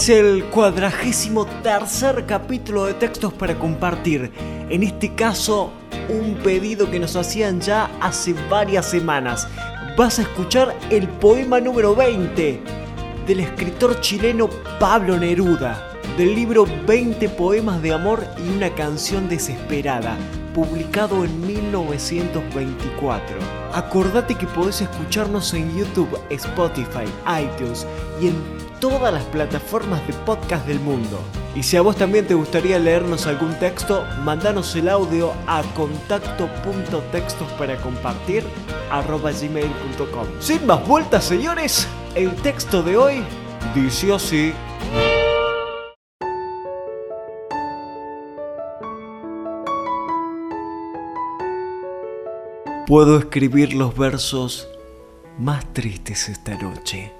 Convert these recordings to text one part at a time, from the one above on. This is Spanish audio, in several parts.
es el cuadragésimo tercer capítulo de textos para compartir. En este caso, un pedido que nos hacían ya hace varias semanas. Vas a escuchar el poema número 20 del escritor chileno Pablo Neruda, del libro 20 poemas de amor y una canción desesperada, publicado en 1924. Acordate que podés escucharnos en YouTube, Spotify, iTunes y en todas las plataformas de podcast del mundo. Y si a vos también te gustaría leernos algún texto, mandanos el audio a contacto.textos para compartir gmail.com. Sin más vueltas, señores, el texto de hoy dice así. Puedo escribir los versos más tristes esta noche.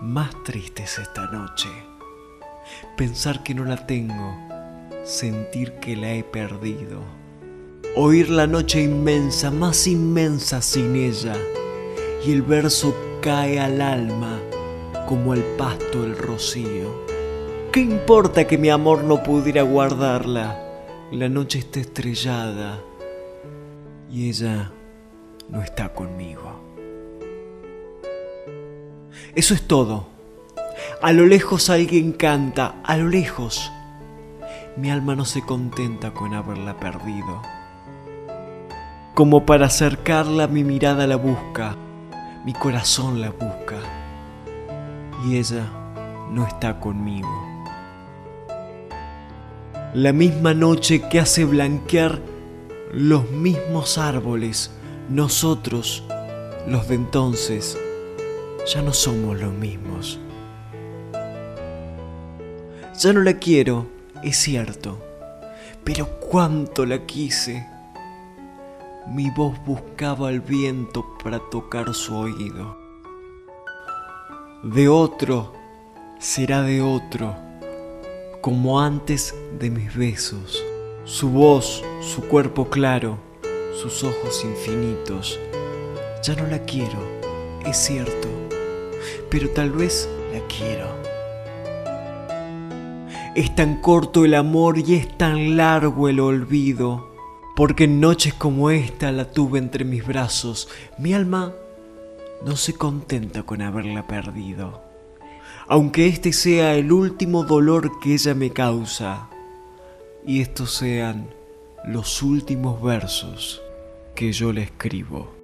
más tristes esta noche. Pensar que no la tengo, sentir que la he perdido. Oír la noche inmensa, más inmensa sin ella, y el verso cae al alma como al pasto el rocío. ¿Qué importa que mi amor no pudiera guardarla? La noche está estrellada y ella no está conmigo. Eso es todo. A lo lejos alguien canta, a lo lejos. Mi alma no se contenta con haberla perdido. Como para acercarla mi mirada la busca, mi corazón la busca. Y ella no está conmigo. La misma noche que hace blanquear los mismos árboles, nosotros, los de entonces, ya no somos los mismos. Ya no la quiero, es cierto, pero cuánto la quise. Mi voz buscaba el viento para tocar su oído. De otro será de otro, como antes de mis besos. Su voz, su cuerpo claro, sus ojos infinitos. Ya no la quiero, es cierto pero tal vez la quiero. Es tan corto el amor y es tan largo el olvido, porque en noches como esta la tuve entre mis brazos. Mi alma no se contenta con haberla perdido, aunque este sea el último dolor que ella me causa, y estos sean los últimos versos que yo le escribo.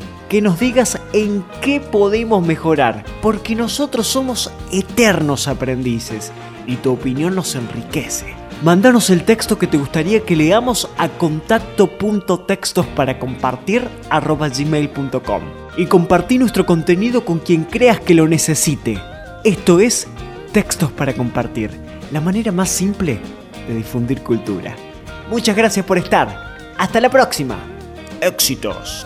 que nos digas en qué podemos mejorar, porque nosotros somos eternos aprendices y tu opinión nos enriquece. Mándanos el texto que te gustaría que leamos a contacto.textos para compartir gmail.com y compartí nuestro contenido con quien creas que lo necesite. Esto es Textos para compartir, la manera más simple de difundir cultura. Muchas gracias por estar. Hasta la próxima. Éxitos.